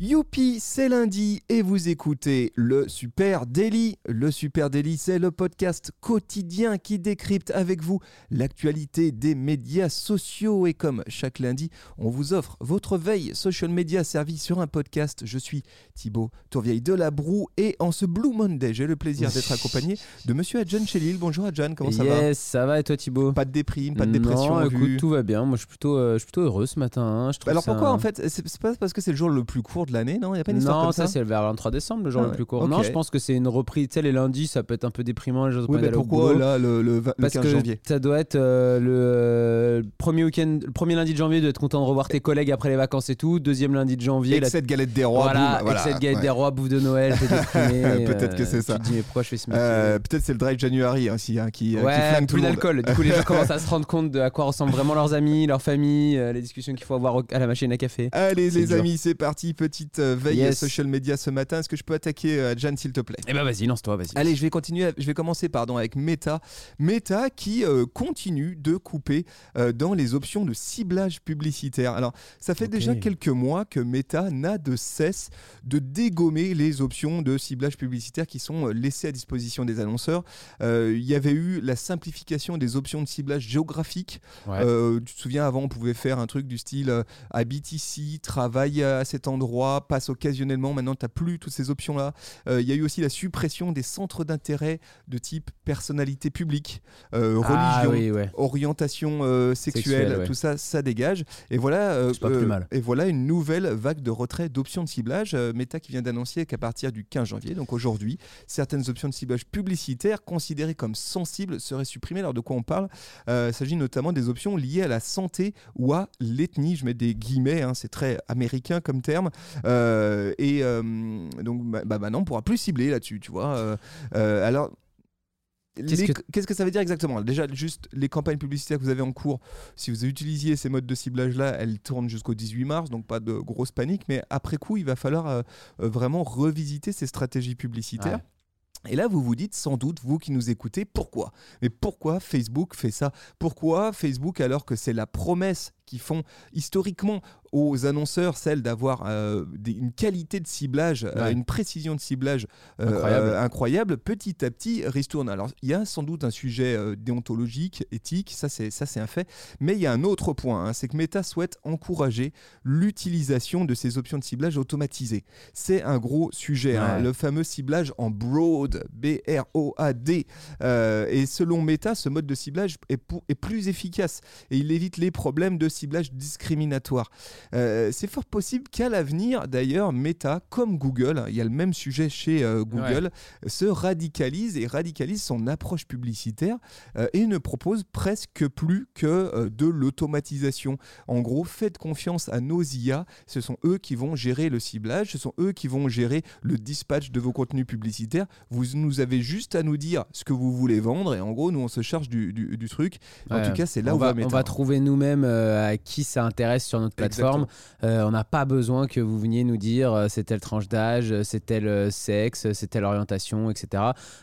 Youpi, c'est lundi et vous écoutez le Super Daily. Le Super Daily, c'est le podcast quotidien qui décrypte avec vous l'actualité des médias sociaux. Et comme chaque lundi, on vous offre votre veille social media servie sur un podcast. Je suis Thibaut Tourvieille de la Broue et en ce Blue Monday, j'ai le plaisir d'être accompagné de monsieur Adjan Chelil. Bonjour Adjan, comment ça va? Yes, ça va et toi Thibaut? Pas de déprime, pas de dépression. Non, écoute, tout va bien. Moi, je suis plutôt, euh, je suis plutôt heureux ce matin. hein. Je Alors ça- pourquoi en fait? C'est c'est pas parce que c'est le jour le plus court de l'année, non? Il n'y a pas une histoire Non, comme ça, ça? c'est vers le 23 décembre, le jour Ah le ouais, plus court. ok. Non, je pense que c'est une reprise. Tu sais, les lundis, ça peut être un peu déprimant. Les gens ont Oui, pas mais d'aller au pourquoi boulot. là le, le, Parce 15 que janvier? ça doit être euh, le euh, premier week-end, le premier lundi de janvier, de être content de revoir tes collègues après les vacances et tout. Deuxième lundi de janvier, la cette galette des rois, voilà, boum, avec cette galette ouais. des rois, bouffe de Noël, t'es déprimé. Peut-être que c'est euh, ça. Tu te dis, mais pourquoi je fais ce métier? Euh, Peut-être c'est le Dry January aussi hein, qui, euh, qui Ouais, flingue tout plus le monde. d'alcool. Du coup, les gens commencent à se rendre compte de à quoi ressemblent vraiment leurs amis, leurs familles, euh, les discussions qu'il faut avoir au- à la machine à café. Allez C'est les dur. amis, c'est parti, petite euh, veille Yes. social media ce matin. Est-ce que je peux attaquer euh, Jan s'il te plaît? Eh ben vas-y, lance-toi, vas-y. Allez, je vais continuer. Je vais commencer pardon avec Meta. Meta qui euh, continue de couper euh, dans les options de ciblage publicitaire. Alors, ça fait déjà quelques mois que Meta n'a de cesse de dégommer les options de ciblage publicitaire qui sont euh, laissées à disposition des annonceurs. Euh, Il y avait eu la simplification des options de ciblage géographique. Ouais. Euh, tu te souviens, avant, on pouvait faire un truc du style euh, habite ici, travaille à cet endroit, passe occasionnellement. Maintenant, tu n'as plus toutes ces options-là. Euh, Il y a eu aussi la suppression des centres d'intérêt de type personnalité publique, euh, Ah religion. oui, ouais. Orientation euh, sexuelle, ouais. tout ça, ça dégage. Et voilà, C'est pas plus mal. et voilà une nouvelle vague de retrait d'options de ciblage. Meta qui vient d'annoncer qu'à partir du 15 janvier, donc aujourd'hui, certaines options de ciblage publicitaire considérées comme sensibles seraient supprimées. Alors de quoi on parle? Il s'agit notamment des options liées à la santé ou à l'ethnie. Je mets des guillemets, hein, c'est très américain comme terme. Euh, et euh, donc bah, bah, maintenant, on pourra plus cibler là-dessus, tu vois. Euh, alors. Qu'est-ce que- ça veut dire exactement? Déjà, juste les campagnes publicitaires que vous avez en cours, si vous utilisiez ces modes de ciblage-là, elles tournent jusqu'au 18 mars, donc pas de grosse panique, mais après coup, il va falloir euh, vraiment revisiter ces stratégies publicitaires. Et là, vous vous dites sans doute, vous qui nous écoutez, pourquoi? Mais pourquoi Facebook fait ça? Pourquoi Facebook, alors que c'est la promesse qu'ils font historiquement aux annonceurs, celle d'avoir euh, une qualité de ciblage, euh, Ouais. une précision de ciblage euh, Incroyable. incroyable, petit à petit ristourne. Alors, il y a sans doute un sujet déontologique, éthique, ça c'est ça c'est un fait, mais il y a un autre point, hein, c'est que Meta souhaite encourager l'utilisation de ces options de ciblage automatisées. C'est un gros sujet, hein, le fameux ciblage en broad, B-R-O-A-D. Euh, et selon Meta, ce mode de ciblage est plus efficace et il évite les problèmes de ciblage discriminatoire. Euh, c'est fort possible qu'à l'avenir, d'ailleurs, Meta, comme Google, il y a le même sujet chez euh, Google, se radicalise et radicalise son approche publicitaire euh, et ne propose presque plus que de l'automatisation. En gros, faites confiance à nos IA, ce sont eux qui vont gérer le ciblage, ce sont eux qui vont gérer le dispatch de vos contenus publicitaires. Vous nous avez juste à nous dire ce que vous voulez vendre et en gros, nous on se charge du, du- du truc. En tout cas, c'est là on où va, va on Meta. va trouver nous-mêmes à qui ça intéresse sur notre plateforme. Euh, on n'a pas besoin que vous veniez nous dire euh, c'est telle tranche d'âge, euh, c'est tel sexe, c'est telle orientation, etc.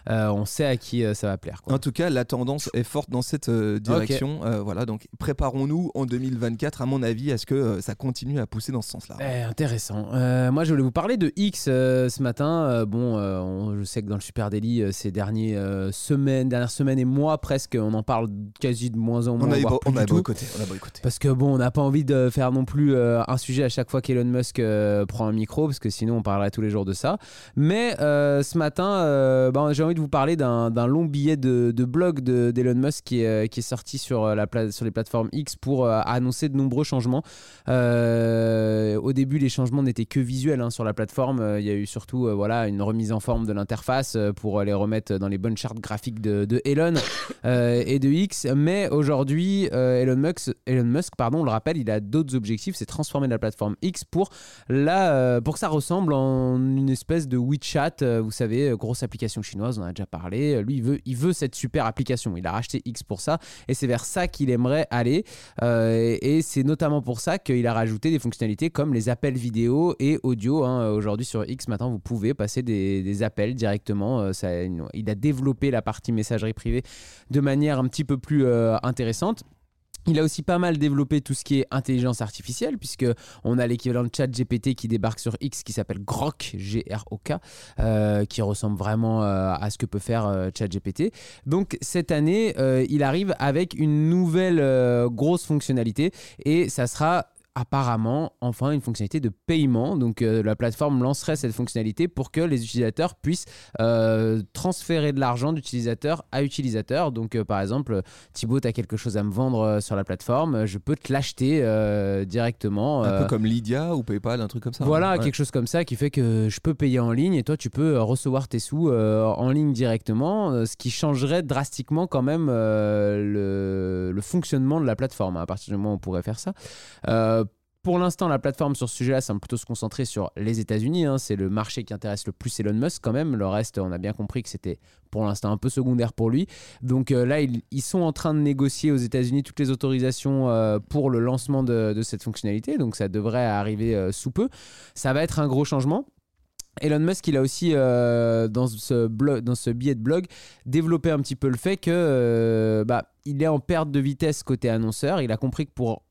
On sait à qui ça va plaire. quoi. En tout cas, la tendance est forte dans cette direction. Voilà, donc préparons-nous en 2024, à mon avis, à ce que ça continue à pousser dans ce sens-là. Eh, intéressant. Moi, je voulais vous parler de X ce matin. Bon, on- je sais que dans le Super Daily, ces dernières euh, semaines, dernières semaines et mois presque, on en parle quasi de moins en moins. On a, voire bo- plus on a tout. boycotté. On a boycotté. Parce que bon, on n'a pas envie de faire non plus euh, un sujet à chaque fois qu'Elon Musk euh, prend un micro, parce que sinon on parlerait tous les jours de ça. Mais euh, ce matin, ben, j'ai envie de vous parler d'un long billet de, de blog de- d'Elon Musk qui est, sorti sur, la sur les plateformes X pour annoncer de nombreux changements. Au début, les changements n'étaient que visuels hein, sur la plateforme. Il y a eu surtout voilà, une remise en forme de l'interface pour les remettre dans les bonnes chartes graphiques de, de Elon et de X. Mais aujourd'hui, Elon Musk, Elon Musk pardon, on le rappelle, il a d'autres objectifs. S'est transformé de la plateforme X pour, la, pour que ça ressemble en une espèce de WeChat, vous savez, grosse application chinoise, on en a déjà parlé. Lui, il veut, il veut cette super application. Il a racheté X pour ça et c'est vers ça qu'il aimerait aller. et c'est notamment pour ça qu'il a rajouté des fonctionnalités comme les appels vidéo et audio. Hein. Aujourd'hui sur X, maintenant, vous pouvez passer des, appels directement. Il a développé la partie messagerie privée de manière un petit peu plus euh, intéressante. Il a aussi pas mal développé tout ce qui est intelligence artificielle, puisque on a l'équivalent de ChatGPT qui débarque sur X, qui s'appelle Grok, G-R-O-K, euh, qui ressemble vraiment euh, à ce que peut faire ChatGPT. Donc cette année, il arrive avec une nouvelle grosse fonctionnalité, et ça sera apparemment enfin une fonctionnalité de paiement. Donc euh, la plateforme lancerait cette fonctionnalité pour que les utilisateurs puissent euh, transférer de l'argent d'utilisateur à utilisateur. Donc euh, par exemple, Thibaut, tu as quelque chose à me vendre sur la plateforme, je peux te l'acheter directement. Un peu comme Lydia ou PayPal, un truc comme ça. Voilà, quelque chose comme ça qui fait que je peux payer en ligne et toi tu peux recevoir tes sous en ligne directement, ce qui changerait drastiquement quand même le, le, fonctionnement de la plateforme. À partir du moment où on pourrait faire ça. Pour l'instant, la plateforme sur ce sujet-là semble plutôt se concentrer sur les États-Unis. Hein. C'est le marché qui intéresse le plus Elon Musk quand même. Le reste, on a bien compris que c'était pour l'instant un peu secondaire pour lui. Donc euh, là, ils, sont en train de négocier aux États-Unis toutes les autorisations euh, pour le lancement de, cette fonctionnalité. Donc ça devrait arriver euh, sous peu. Ça va être un gros changement. Elon Musk, il a aussi, dans, ce blog, dans ce billet de blog, développé un petit peu le fait que bah, il est en perte de vitesse côté annonceur. Il a compris que pour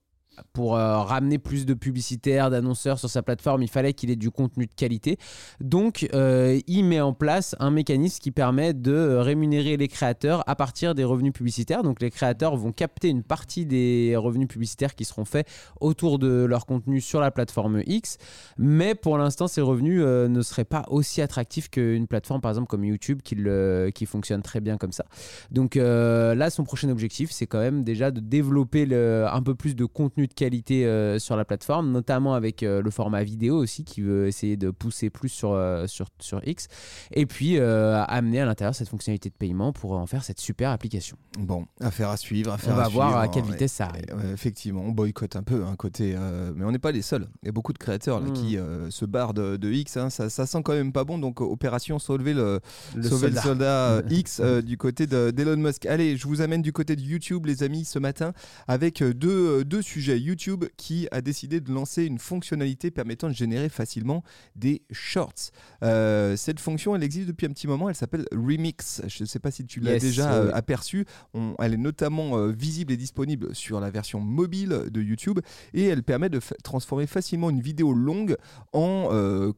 pour euh, ramener plus de publicitaires, d'annonceurs sur sa plateforme, il fallait qu'il ait du contenu de qualité. Donc, euh, il met en place un mécanisme qui permet de rémunérer les créateurs à partir des revenus publicitaires. Donc, les créateurs vont capter une partie des revenus publicitaires qui seront faits autour de leur contenu sur la plateforme X. Mais pour l'instant, ces revenus euh, ne seraient pas aussi attractifs qu'une plateforme, par exemple, comme YouTube, qui, fonctionne très bien comme ça. Donc, là, son prochain objectif, c'est quand même déjà de développer un peu plus de contenu de qualité euh, sur la plateforme, notamment avec euh, le format vidéo aussi qui veut essayer de pousser plus sur, euh, sur, sur X. Et puis amener à l'intérieur cette fonctionnalité de paiement pour en faire cette super application. Bon, affaire à suivre, affaire on va voir à quelle vitesse ça arrive. effectivement, on boycotte un peu un côté, mais on n'est pas les seuls. Il y a beaucoup de créateurs là, qui hmm. se barrent de, de X. Hein. Ça, ça, sent quand même pas bon. Donc opération sauver le, le sauver soldat, le soldat X du côté d'Elon Musk. Allez, je vous amène du côté de YouTube, les amis, ce matin avec deux, deux sujets. YouTube qui a décidé de lancer une fonctionnalité permettant de générer facilement des shorts. Euh, cette fonction, elle existe depuis un petit moment, elle s'appelle Remix. Je ne sais pas si tu l'as déjà euh, aperçue. elle est notamment euh, visible et disponible sur la version mobile de YouTube et elle permet de transformer facilement une vidéo longue en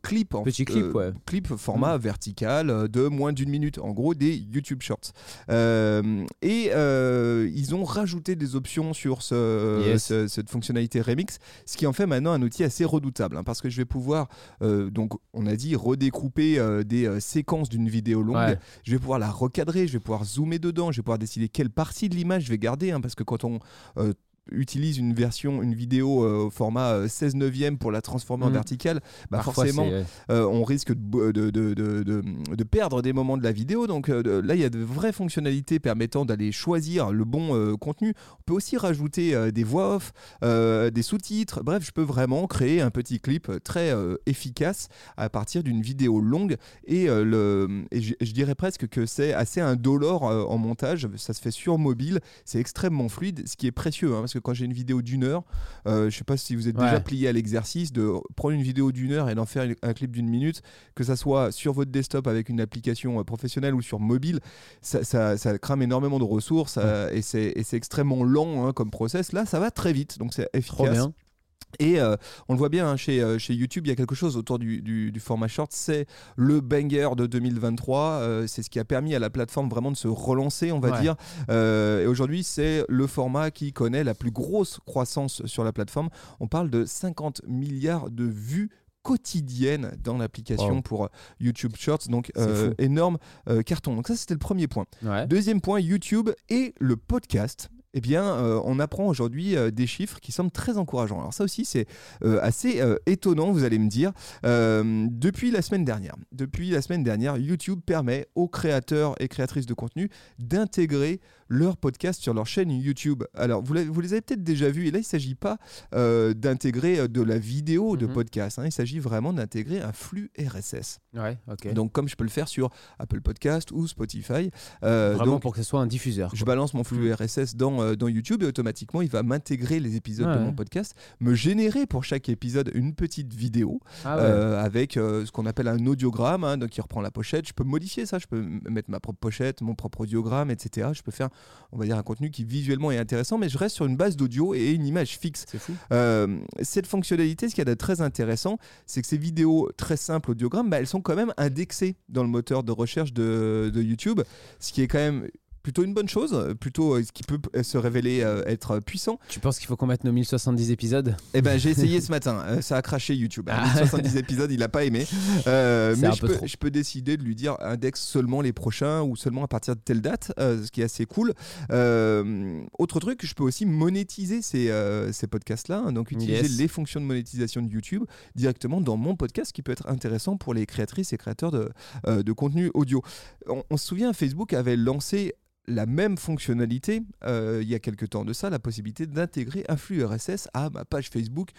clip. En, Petit clip, ouais. Clip format mm. vertical de moins d'une minute. En gros, des YouTube Shorts. et ils ont rajouté des options sur ce, cette fonctionnalité Remix, ce qui en fait maintenant un outil assez redoutable, hein, parce que je vais pouvoir, euh, donc on a dit, redécouper euh, des euh, séquences d'une vidéo longue, je vais pouvoir la recadrer, je vais pouvoir zoomer dedans, je vais pouvoir décider quelle partie de l'image je vais garder, hein, parce que quand on utilise une version, une vidéo euh, au format 16 euh, neuvième pour la transformer en mm. verticale, bah forcément, euh, on risque de, de, de, de, perdre des moments de la vidéo. Donc là, il y a de vraies fonctionnalités permettant d'aller choisir le bon contenu. On peut aussi rajouter des voix off, des sous-titres. Bref, je peux vraiment créer un petit clip très efficace à partir d'une vidéo longue. Et, le, et je, dirais presque que c'est assez indolore en montage. Ça se fait sur mobile. C'est extrêmement fluide, ce qui est précieux. Hein, parce que quand j'ai une vidéo d'une heure, euh, je sais pas si vous êtes déjà plié à l'exercice de prendre une vidéo d'une heure et d'en faire un clip d'une minute, que ça soit sur votre desktop avec une application euh, professionnelle ou sur mobile, ça, ça, crame énormément de ressources euh, et c'est extrêmement lent hein, comme process. Là, ça va très vite, donc c'est efficace. Et euh, on le voit bien hein, chez, euh, chez YouTube, il y a quelque chose autour du, du, format short, c'est le banger de 2023, euh, c'est ce qui a permis à la plateforme vraiment de se relancer, on va dire. et aujourd'hui, c'est le format qui connaît la plus grosse croissance sur la plateforme. On parle de 50 milliards de vues quotidiennes dans l'application pour YouTube Shorts. Donc énorme carton. Donc ça c'était le premier point. Deuxième point, YouTube et le podcast eh bien, euh, on apprend aujourd'hui euh, des chiffres qui semblent très encourageants. Alors ça aussi, c'est euh, assez étonnant, vous allez me dire. Depuis la semaine dernière, depuis la semaine dernière, YouTube permet aux créateurs et créatrices de contenu d'intégrer leur podcast sur leur chaîne YouTube. Alors, vous, vous les avez peut-être déjà vus, et là, il ne s'agit pas euh, d'intégrer euh, de la vidéo de Mhm. podcast, hein. il s'agit vraiment d'intégrer un flux RSS. Ouais, ok. Donc, comme je peux le faire sur Apple Podcast ou Spotify. Euh, Vraiment donc, pour que ce soit un diffuseur. je balance mon flux RSS dans, euh, dans YouTube et automatiquement, il va m'intégrer les épisodes de mon podcast, me générer pour chaque épisode une petite vidéo Ah ouais. avec ce qu'on appelle un audiogramme, hein, donc qui reprend la pochette. Je peux modifier ça, je peux mettre ma propre pochette, mon propre audiogramme, etc. Je peux faire, on va dire, un contenu qui visuellement est intéressant, mais je reste sur une base d'audio et une image fixe. Fou. Euh, cette fonctionnalité, ce qu'il y a de très intéressant, c'est que ces vidéos très simples audiogrammes, bah, elles sont quand même indexées dans le moteur de recherche de, de YouTube, ce qui est quand même plutôt une bonne chose, plutôt euh, ce qui peut euh, se révéler euh, être puissant. Tu penses qu'il faut qu'on mette nos 1070 épisodes? Eh ben j'ai essayé ce matin, ça a craché YouTube. À Ah. 1070 épisodes, il a pas aimé. Euh, mais je peu peux, trop. je peux décider de lui dire index seulement les prochains ou seulement à partir de telle date, euh, ce qui est assez cool. Euh, autre truc, je peux aussi monétiser ces, ces podcasts-là, hein, donc utiliser Yes. les fonctions de monétisation de YouTube directement dans mon podcast, ce qui peut être intéressant pour les créatrices et créateurs de, de contenu audio. On, on se souvient, Facebook avait lancé la même fonctionnalité euh, il y a quelques temps de ça, la possibilité d'intégrer un flux RSS à ma page Facebook.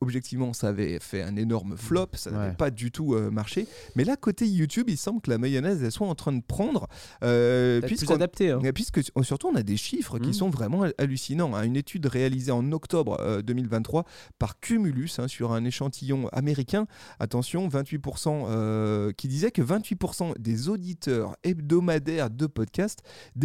Objectivement, ça avait fait un énorme flop, ça n'avait Ouais. pas du tout euh, marché. Mais là, côté YouTube, il semble que la mayonnaise elle soit en train de prendre. euh, Peut-être plus puisqu'on- adapté. hein. Puisque surtout on a des chiffres qui Mhm. sont vraiment hal- hallucinants. hein. Une étude réalisée en octobre euh, 2023 par Cumulus hein, sur un échantillon américain, attention, 28%, euh, qui disait que 28% des auditeurs hebdomadaires de podcasts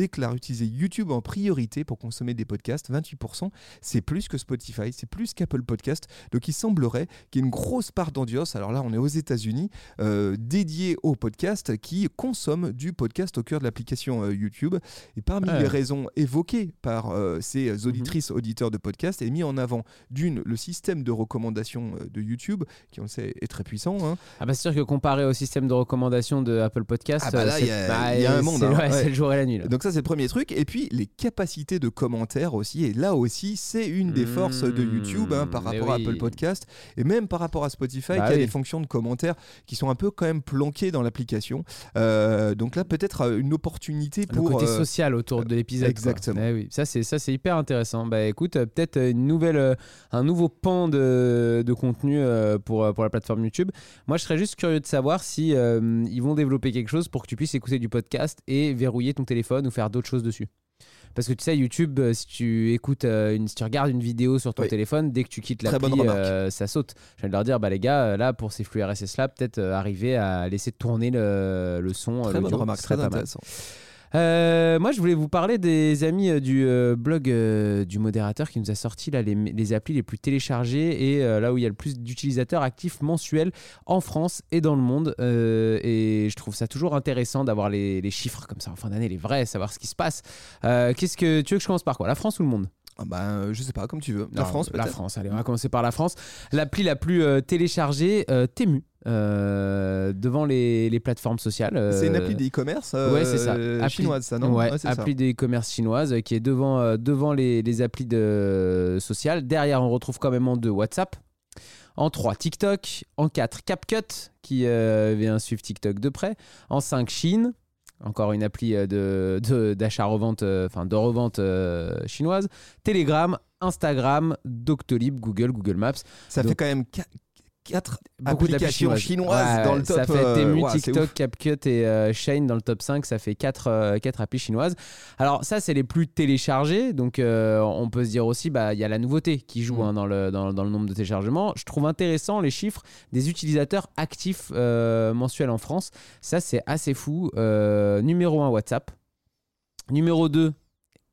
déclarent utiliser YouTube en priorité pour consommer des podcasts. 28%, c'est plus que Spotify, c'est plus qu'Apple Podcast. Donc il semblerait qu'il y ait une grosse part d'audience, alors là on est aux États-Unis, euh, dédiée au podcast qui consomme du podcast au cœur de l'application euh, YouTube. Et parmi les raisons évoquées par euh, ces auditrices, auditeurs de podcast, est mis en avant d'une, le système de recommandation euh, de YouTube, qui on le sait est très puissant. hein. Ah bah c'est sûr que comparé au système de recommandation de Apple Podcast, Ah bah là, il y c'est- a- bah, il y a un c'est- monde, ouais, hein, ouais. c'est le jour et la nuit. là. Donc ça c'est le premier truc. Et puis les capacités de commentaires aussi. Et là aussi c'est une des Mmh, forces de YouTube hein, par rapport à. Apple Podcast et même par rapport à Spotify Bah qui a des fonctions de commentaires qui sont un peu quand même planquées dans l'application. Euh, donc là peut-être euh, une opportunité le pour... côté euh, social autour de l'épisode. exactement. Eh oui, ça c'est ça c'est hyper intéressant. Bah écoute, euh, peut-être une nouvelle, un nouveau pan de, de contenu pour pour la plateforme YouTube. Moi, je serais juste curieux de savoir si euh, ils vont développer quelque chose pour que tu puisses écouter du podcast et verrouiller ton téléphone ou faire d'autres choses dessus. Parce que tu sais, YouTube, euh, si tu écoutes, euh, une, si tu regardes une vidéo sur ton Oui. téléphone, dès que tu quittes Très l'appli, bonne remarque. euh, ça saute. Je viens de leur dire, bah les gars, euh, là pour ces flux RSS là, peut-être euh, arriver à laisser tourner le, le son. euh, Très bonne l'audio, remarque, serait très pas mal. intéressant. Euh, moi, je voulais vous parler des amis euh, du euh, blog du modérateur qui nous a sorti là, les, applis les plus téléchargées et là où il y a le plus d'utilisateurs actifs mensuels en France et dans le monde. Et je trouve ça toujours intéressant d'avoir les, les chiffres comme ça en fin d'année, les vrais, savoir ce qui se passe. Qu'est-ce que tu veux que je commence par quoi? La France ou le monde? Ah bah, euh, je sais pas, comme tu veux. La Non, France La France, allez, on va commencer par la France. L'appli la plus euh, téléchargée, euh, Temu, euh, devant les, les plateformes sociales. C'est une appli d'e-commerce ouais, c'est ça. Appli- chinoise, ça, non? Ouais, Ouais, c'est ça. appli des commerces chinoises euh, qui est devant, devant les, les applis de, sociales. Derrière, on retrouve quand même en deux WhatsApp. En 3, TikTok. En 4, CapCut, qui euh, vient suivre TikTok de près. En 5, Chine. Encore une appli euh, de, d'achat-revente, euh, enfin de revente euh, chinoise. Telegram, Instagram, Doctolib, Google, Google Maps. Ça Donc- fait quand même 4 Beaucoup applications chinoises, Ouais, dans le top. Ça fait euh, Temu, ouah, c'est TikTok. CapCut et euh, Shane dans le top 5. Ça fait 4, applis chinoises. Alors, ça, c'est les plus téléchargés. Donc, euh, on peut se dire aussi, bah, il y a la nouveauté qui joue Mm. hein, dans, le, dans, dans le nombre de téléchargements. Je trouve intéressant les chiffres des utilisateurs actifs euh, mensuels en France. Ça, c'est assez fou. Euh, numéro 1, WhatsApp. Numéro 2,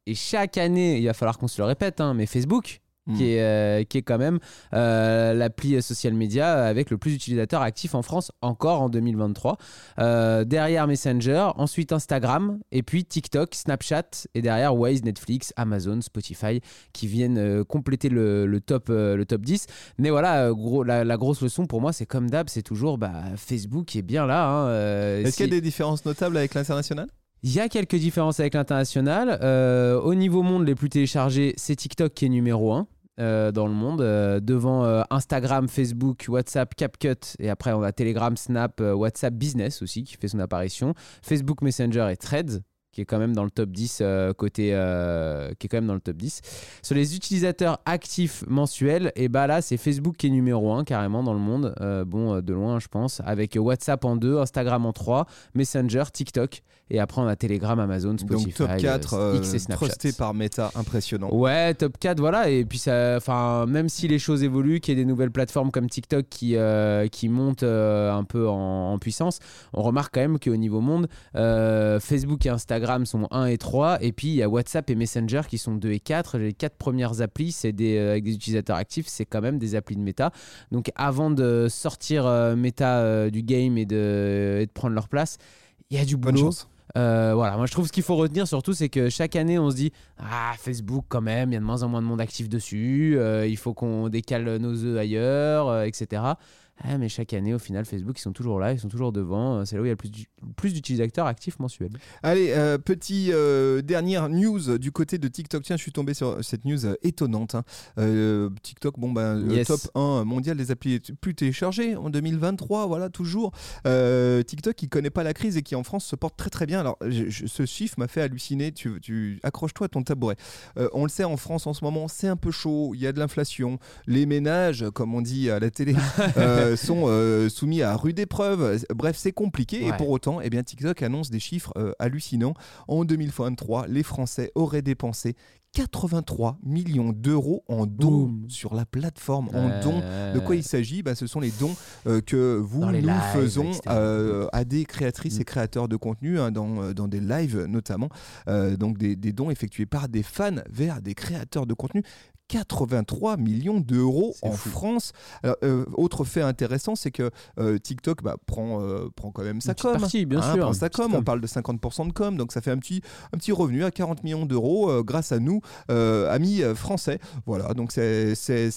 et chaque année, il va falloir qu'on se le répète, hein, mais Facebook Qui, est, euh, qui est quand même euh, l'appli social média avec le plus d'utilisateurs actifs en France encore en 2023. Euh, derrière Messenger, ensuite Instagram, et puis TikTok, Snapchat, et derrière Waze, Netflix, Amazon, Spotify qui viennent compléter le, le top, le top 10. Mais voilà, gros, la, la grosse leçon pour moi, c'est comme d'hab, c'est toujours bah, Facebook qui est bien là. hein, Est-ce qu'il y a des différences notables avec l'international? Il y a quelques différences avec l'international. Euh, au niveau monde, les plus téléchargés, c'est TikTok qui est numéro 1. Euh, dans le monde, euh, devant euh, Instagram, Facebook, WhatsApp, CapCut, et après on a Telegram, Snap, WhatsApp Business aussi qui fait son apparition, Facebook Messenger et Threads qui est quand même dans le top 10 euh, côté qui est quand même dans le top 10 sur les utilisateurs actifs mensuels et bah là c'est Facebook qui est numéro 1 carrément dans le monde. Bon de loin je pense avec WhatsApp en 2 Instagram en 3 Messenger TikTok et après on a Telegram Amazon Spotify Donc top 4, euh, euh, X et Snapchat trusté par Meta, impressionnant. Ouais, top 4, voilà. Et puis, ça, enfin, même si les choses évoluent, qu'il y ait des nouvelles plateformes comme TikTok qui, euh, qui montent euh, un peu en, en puissance, on remarque quand même qu'au niveau monde, euh, Facebook et Instagram sont 1 et 3. Et puis, il y a WhatsApp et Messenger qui sont 2 et 4. Les quatre premières applis, c'est des, euh, avec des utilisateurs actifs, c'est quand même des applis de méta. Donc, avant de sortir euh, euh, du game et de, et de prendre leur place, il y a du Bonne boulot. chance. Euh, voilà, moi je trouve ce qu'il faut retenir surtout, c'est que chaque année on se dit Ah, Facebook quand même, il y a de moins en moins de monde actif dessus, euh, il faut qu'on décale nos œufs ailleurs, euh, etc. Ah, mais chaque année, au final, Facebook, ils sont toujours là, ils sont toujours devant. euh, C'est là où il y a le plus, d'u- plus d'utilisateurs actifs mensuels. Allez, euh, petit euh, dernière news du côté de TikTok. Tiens, je suis tombé sur cette news euh, étonnante. hein. TikTok, bon ben, euh, Yes. top 1 mondial des applis plus téléchargées en 2023, voilà toujours. TikTok qui connaît pas la crise et qui en France se porte très très bien. Alors, je- je- ce chiffre m'a fait halluciner. Tu, tu accroche-toi à ton tabouret. On le sait en France en ce moment, c'est un peu chaud. Il y a de l'inflation. Les ménages, comme on dit à la télé, euh, sont euh, soumis à rude épreuve. Bref, c'est compliqué. Et pour autant, eh bien, TikTok annonce des chiffres euh, hallucinants. En 2023, les Français auraient dépensé 83 millions d'euros en dons sur la plateforme. En dons. De quoi il s'agit? Bah, Ce sont les dons euh, que vous, nous lives, faisons euh, à des créatrices Mm. et créateurs de contenu, hein, dans, dans des lives notamment. Donc des, des dons effectués par des fans vers des créateurs de contenu. 83 millions d'euros en fou. France. Alors, euh, autre fait intéressant, c'est que euh, TikTok bah, prend, euh, prend quand même sa com. partie, bien Hein, sûr. prend sa com. com. On parle de 50% de com, donc ça fait un petit, un petit revenu à 40 millions d'euros grâce à nous, amis français. Voilà, donc c'est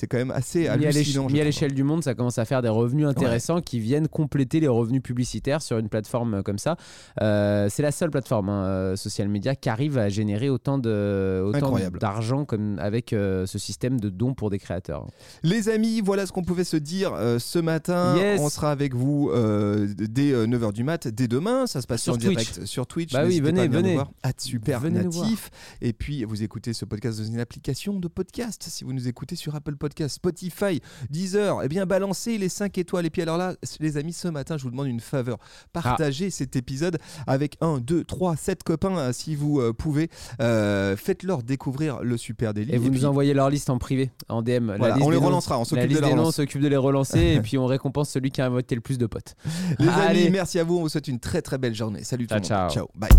quand même assez hallucinant. mis à l'échelle du monde, ça commence à faire des revenus intéressants qui viennent compléter les revenus publicitaires sur une plateforme comme ça. C'est la seule plateforme hein, social media qui arrive à générer autant de autant d'argent comme avec ce système de dons pour des créateurs. Les amis, voilà ce qu'on pouvait se dire euh, ce matin. Yes. On sera avec vous euh, dès 9h du mat, dès demain. Ça se passe Sur en Twitch. direct sur Twitch. Bah oui, venez, venez. voir. Super Venez natif. Et puis, vous écoutez ce podcast dans une application de podcast. Si vous nous écoutez sur Apple Podcast, Spotify, Deezer, eh bien, balancez les 5 étoiles. Et puis, alors là, les amis, ce matin, je vous demande une faveur. Partagez cet épisode avec 1, 2, 3, 7 copains, euh, si vous euh, pouvez. Euh, Faites-leur découvrir le super délit. Et vous puis, nous envoyez leur liste en privé, en DM. Voilà, on les noms- relancera. On s'occupe de noms, on s'occupe les relancer et puis on récompense celui qui a invoqué le plus de potes. Les Allez. amis, merci à vous. On vous souhaite une très très belle journée. Salut tout le monde. ciao. Ciao. Bye.